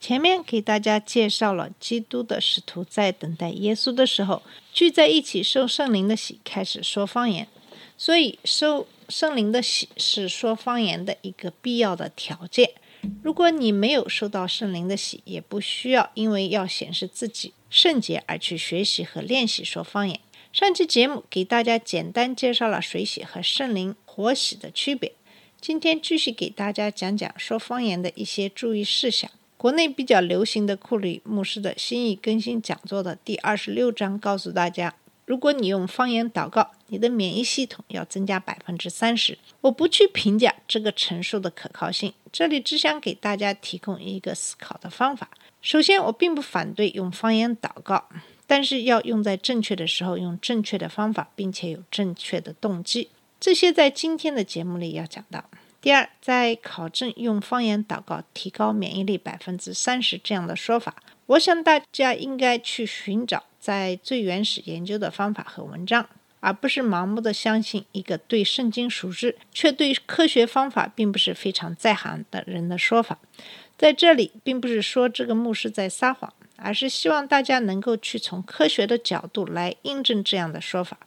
前面给大家介绍了基督的使徒在等待耶稣的时候，聚在一起受圣灵的洗，开始说方言。所以，受圣灵的洗是说方言的一个必要的条件。如果你没有受到圣灵的洗，也不需要因为要显示自己圣洁而去学习和练习说方言。上期节目给大家简单介绍了水洗和圣灵活洗的区别。今天继续给大家讲讲说方言的一些注意事项。国内比较流行的库里牧师的心意更新讲座的第二十六章告诉大家，如果你用方言祷告，你的免疫系统要增加百分之三十。我不去评价这个陈述的可靠性，这里只想给大家提供一个思考的方法。首先，我并不反对用方言祷告，但是要用在正确的时候，用正确的方法，并且有正确的动机。这些在今天的节目里要讲到。第二，在考证用方言祷告提高免疫力百分之三十这样的说法，我想大家应该去寻找在最原始研究的方法和文章，而不是盲目的相信一个对圣经熟知却对科学方法并不是非常在行的人的说法。在这里，并不是说这个牧师在撒谎，而是希望大家能够去从科学的角度来印证这样的说法。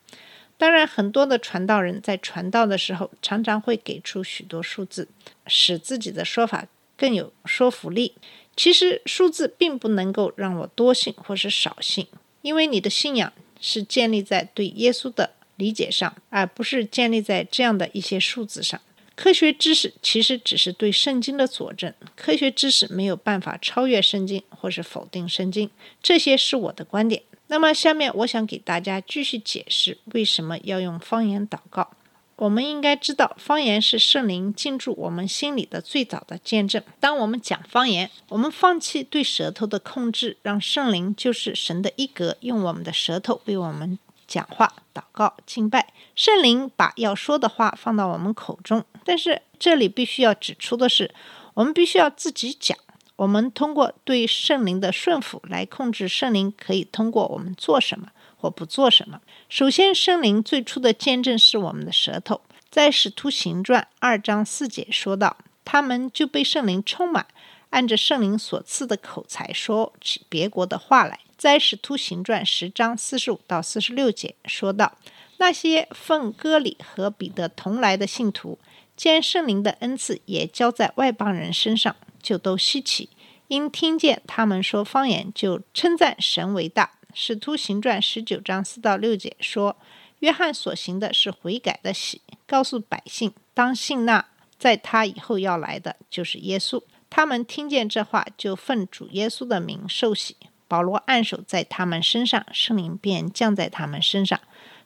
当然，很多的传道人在传道的时候，常常会给出许多数字，使自己的说法更有说服力。其实，数字并不能够让我多信或是少信，因为你的信仰是建立在对耶稣的理解上，而不是建立在这样的一些数字上。科学知识其实只是对圣经的佐证，科学知识没有办法超越圣经或是否定圣经。这些是我的观点。那么，下面我想给大家继续解释为什么要用方言祷告。我们应该知道，方言是圣灵进驻我们心里的最早的见证。当我们讲方言，我们放弃对舌头的控制，让圣灵就是神的一格，用我们的舌头为我们讲话、祷告、敬拜。圣灵把要说的话放到我们口中，但是这里必须要指出的是，我们必须要自己讲。我们通过对圣灵的顺服来控制圣灵，可以通过我们做什么或不做什么。首先，圣灵最初的见证是我们的舌头，在《使徒行传》二章四节说道，他们就被圣灵充满，按着圣灵所赐的口才说起别国的话来。在《使徒行传》十章四十五到四十六节说道，那些奉割礼和彼得同来的信徒，见圣灵的恩赐也交在外邦人身上。就都稀奇，因听见他们说方言，就称赞神为大。使徒行传十九章四到六节说，约翰所行的是悔改的喜，告诉百姓当信那在他以后要来的就是耶稣。他们听见这话，就奉主耶稣的名受洗。保罗按手在他们身上，圣灵便降在他们身上，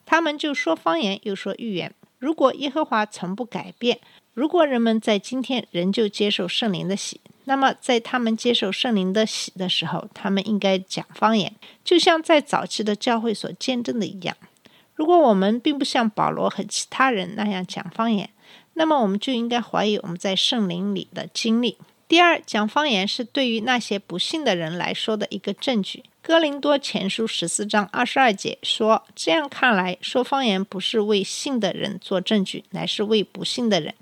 他们就说方言，又说预言。如果耶和华从不改变，如果人们在今天仍旧接受圣灵的洗，那么在他们接受圣灵的洗的时候，他们应该讲方言，就像在早期的教会所见证的一样。如果我们并不像保罗和其他人那样讲方言，那么我们就应该怀疑我们在圣灵里的经历。第二，讲方言是对于那些不信的人来说的一个证据。哥林多前书十四章二十二节说：“这样看来，说方言不是为信的人做证据，乃是为不信的人。”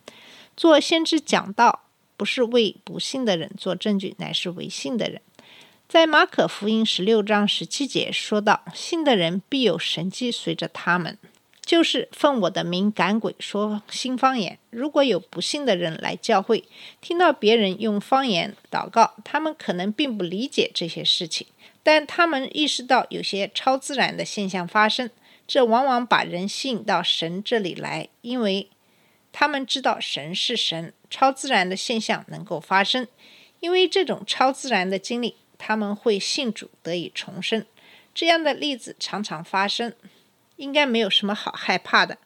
做先知讲道，不是为不信的人做证据，乃是为信的人。在马可福音十六章十七节说到，信的人必有神迹随着他们，就是奉我的名赶鬼，说新方言。如果有不信的人来教会，听到别人用方言祷告，他们可能并不理解这些事情，但他们意识到有些超自然的现象发生，这往往把人吸引到神这里来，因为。他们知道神是神，超自然的现象能够发生，因为这种超自然的经历，他们会信主得以重生。这样的例子常常发生，应该没有什么好害怕的。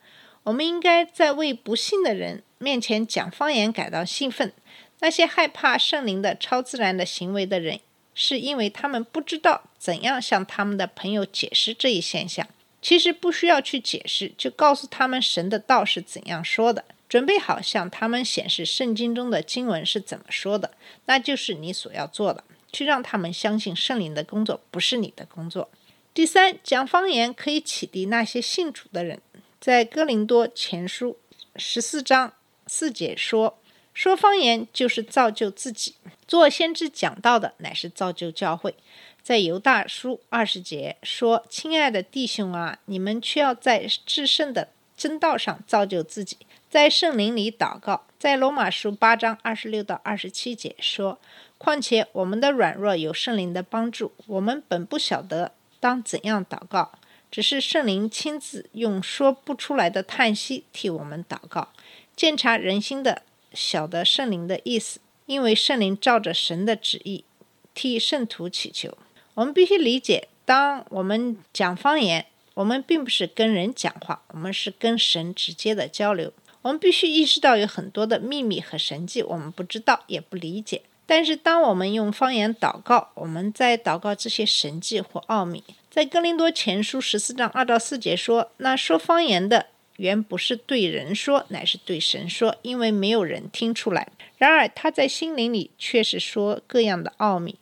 我们应该在为不信的人面前讲方言感到兴奋。那些害怕圣灵的超自然的行为的人，是因为他们不知道怎样向他们的朋友解释这一现象。其实不需要去解释，就告诉他们神的道是怎样说的，准备好向他们显示圣经中的经文是怎么说的，那就是你所要做的，去让他们相信圣灵的工作不是你的工作。第三，讲方言可以启迪那些信主的人，在哥林多前书十四章四节说。说方言就是造就自己，做先知讲道的乃是造就教会。在犹大书二十节说：“亲爱的弟兄啊，你们却要在至圣的真道上造就自己，在圣灵里祷告。”在罗马书八章二十六到二十七节说：“况且我们的软弱有圣灵的帮助，我们本不晓得当怎样祷告，只是圣灵亲自用说不出来的叹息替我们祷告，鉴察人心的。”晓得圣灵的意思，因为圣灵照着神的旨意替圣徒祈求。我们必须理解，当我们讲方言，我们并不是跟人讲话，我们是跟神直接的交流。我们必须意识到有很多的秘密和神迹，我们不知道也不理解。但是，当我们用方言祷告，我们在祷告这些神迹或奥秘。在哥林多前书十四章二到四节说：“那说方言的。”原不是对人说，乃是对神说，因为没有人听出来。然而他在心灵里却是说各样的奥秘。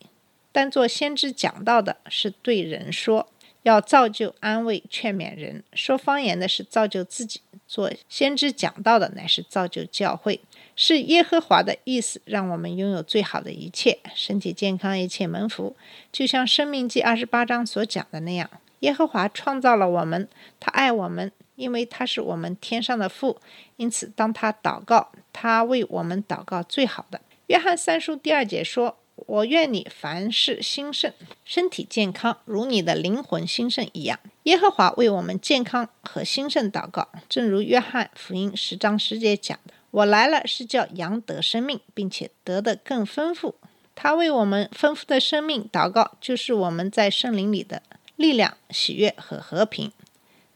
但做先知讲到的是对人说，要造就、安慰、劝勉人；说方言的是造就自己。做先知讲到的乃是造就教会，是耶和华的意思，让我们拥有最好的一切，身体健康，一切蒙福。就像《生命记》二十八章所讲的那样，耶和华创造了我们，他爱我们。因为他是我们天上的父，因此当他祷告，他为我们祷告最好的。约翰三书第二节说：“我愿你凡事兴盛，身体健康，如你的灵魂兴盛一样。”耶和华为我们健康和兴盛祷告，正如约翰福音十章十节讲的：“我来了是叫羊得生命，并且得的更丰富。”他为我们丰富的生命祷告，就是我们在圣灵里的力量、喜悦和和平。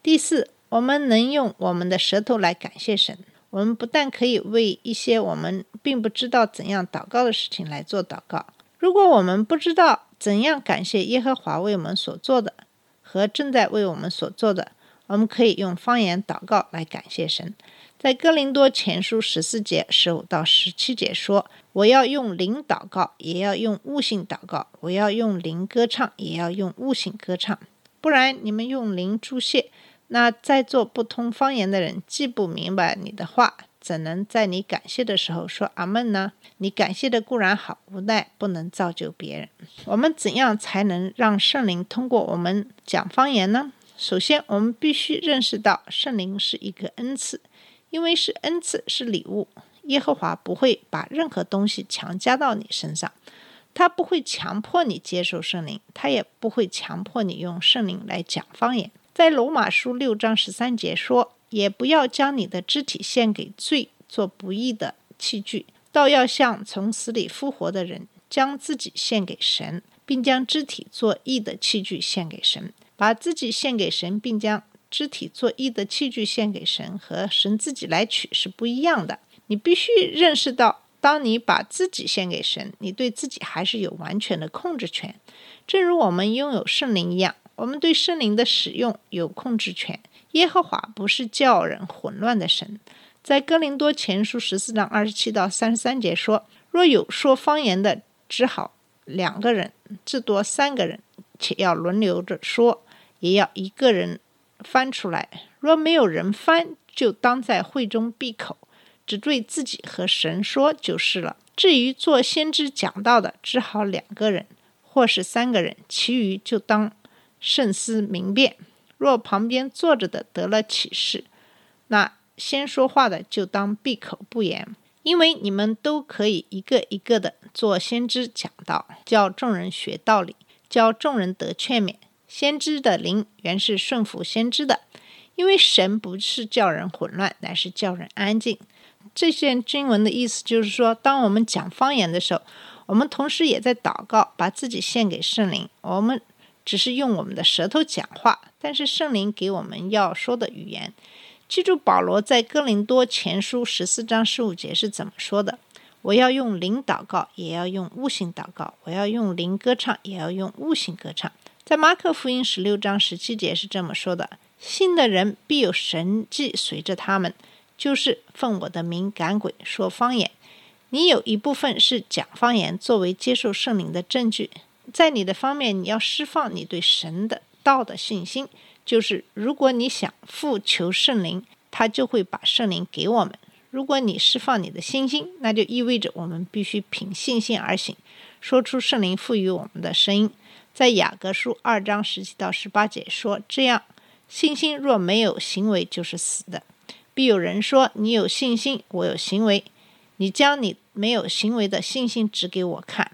第四。我们能用我们的舌头来感谢神。我们不但可以为一些我们并不知道怎样祷告的事情来做祷告。如果我们不知道怎样感谢耶和华为我们所做的和正在为我们所做的，我们可以用方言祷告来感谢神。在哥林多前书十四节十五到十七节说：“我要用灵祷告，也要用悟性祷告；我要用灵歌唱，也要用悟性歌唱。不然，你们用灵注谢。”那在座不通方言的人，既不明白你的话，怎能在你感谢的时候说阿门呢？你感谢的固然好，无奈不能造就别人。我们怎样才能让圣灵通过我们讲方言呢？首先，我们必须认识到圣灵是一个恩赐，因为是恩赐，是礼物。耶和华不会把任何东西强加到你身上，他不会强迫你接受圣灵，他也不会强迫你用圣灵来讲方言。在罗马书六章十三节说：“也不要将你的肢体献给罪，做不义的器具，倒要像从死里复活的人，将自己献给神，并将肢体做义的器具献给神。把自己献给神，并将肢体做义的器具献给神，和神自己来取是不一样的。你必须认识到，当你把自己献给神，你对自己还是有完全的控制权，正如我们拥有圣灵一样。”我们对圣灵的使用有控制权。耶和华不是叫人混乱的神。在哥林多前书十四章二十七到三十三节说：“若有说方言的，只好两个人，至多三个人，且要轮流着说，也要一个人翻出来。若没有人翻，就当在会中闭口，只对自己和神说就是了。至于做先知讲道的，只好两个人，或是三个人，其余就当。”慎思明辨。若旁边坐着的得了启示，那先说话的就当闭口不言，因为你们都可以一个一个的做先知讲道，教众人学道理，教众人得劝勉。先知的灵原是顺服先知的，因为神不是叫人混乱，乃是叫人安静。这些经文的意思就是说，当我们讲方言的时候，我们同时也在祷告，把自己献给圣灵。我们。只是用我们的舌头讲话，但是圣灵给我们要说的语言。记住保罗在哥林多前书十四章十五节是怎么说的：“我要用灵祷告，也要用悟性祷告；我要用灵歌唱，也要用悟性歌唱。在马可福音十六章十七节是这么说的：“信的人必有神迹随着他们，就是奉我的名赶鬼，说方言。你有一部分是讲方言，作为接受圣灵的证据。在你的方面，你要释放你对神的道的信心，就是如果你想复求圣灵，他就会把圣灵给我们。”如果你释放你的信心，那就意味着我们必须凭信心而行，说出圣灵赋予我们的声音。在雅各书二章十七到十八节说：“这样，信心若没有行为，就是死的。必有人说：你有信心，我有行为。你将你没有行为的信心指给我看，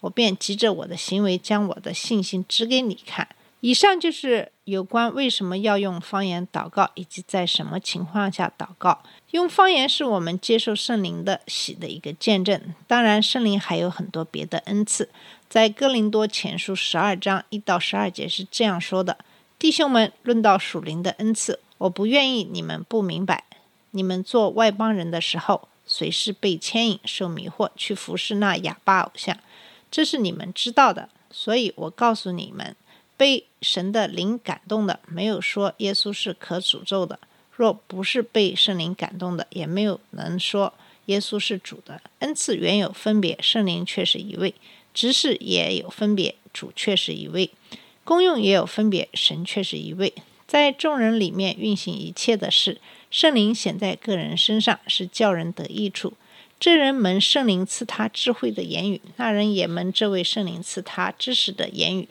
我便急着我的行为将我的信心指给你看。”以上就是有关为什么要用方言祷告，以及在什么情况下祷告。用方言是我们接受圣灵的喜的一个见证。当然，圣灵还有很多别的恩赐。在哥林多前书十二章一到十二节是这样说的：“弟兄们，论到属灵的恩赐，我不愿意你们不明白。你们做外邦人的时候，随时被牵引、受迷惑，去服侍那哑巴偶像，这是你们知道的。所以我告诉你们。”被神的灵感动的，没有说耶稣是可诅咒的；若不是被圣灵感动的，也没有能说耶稣是主的。恩赐原有分别，圣灵却是一位；执事也有分别，主却是一位；功用也有分别，神却是一位。在众人里面运行一切的事，圣灵显在个人身上，是叫人得益处。这人蒙圣灵赐他智慧的言语，那人也蒙这位圣灵赐他知识的言语。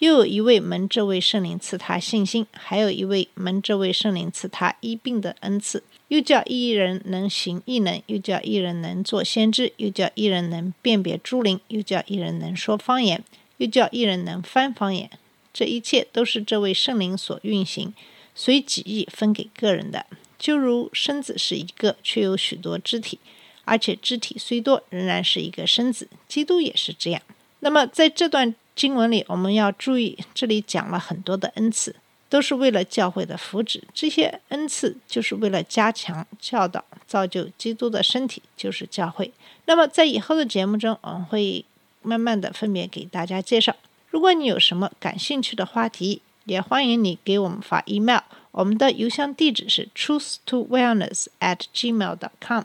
又有一位蒙这位圣灵赐他信心，还有一位蒙这位圣灵赐他医病的恩赐。又叫一人能行异能，又叫一人能做先知，又叫一人能辨别诸灵，又叫一人能说方言，又叫一人能翻方言。这一切都是这位圣灵所运行，随己意分给个人的。就如身子是一个，却有许多肢体，而且肢体虽多，仍然是一个身子。基督也是这样。那么在这段。经文里我们要注意，这里讲了很多的恩赐，都是为了教会的福祉。这些恩赐就是为了加强教导、造就基督的身体，就是教会。那么在以后的节目中，我们会慢慢的分别给大家介绍。如果你有什么感兴趣的话题，也欢迎你给我们发 email，我们的邮箱地址是 truth to wellness at gmail dot com。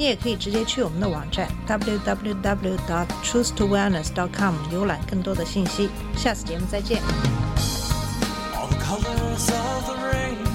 你也可以直接去我们的网站 www dot truth to wellness dot com 浏览更多的信息。下次节目再见。All the colors of the rain.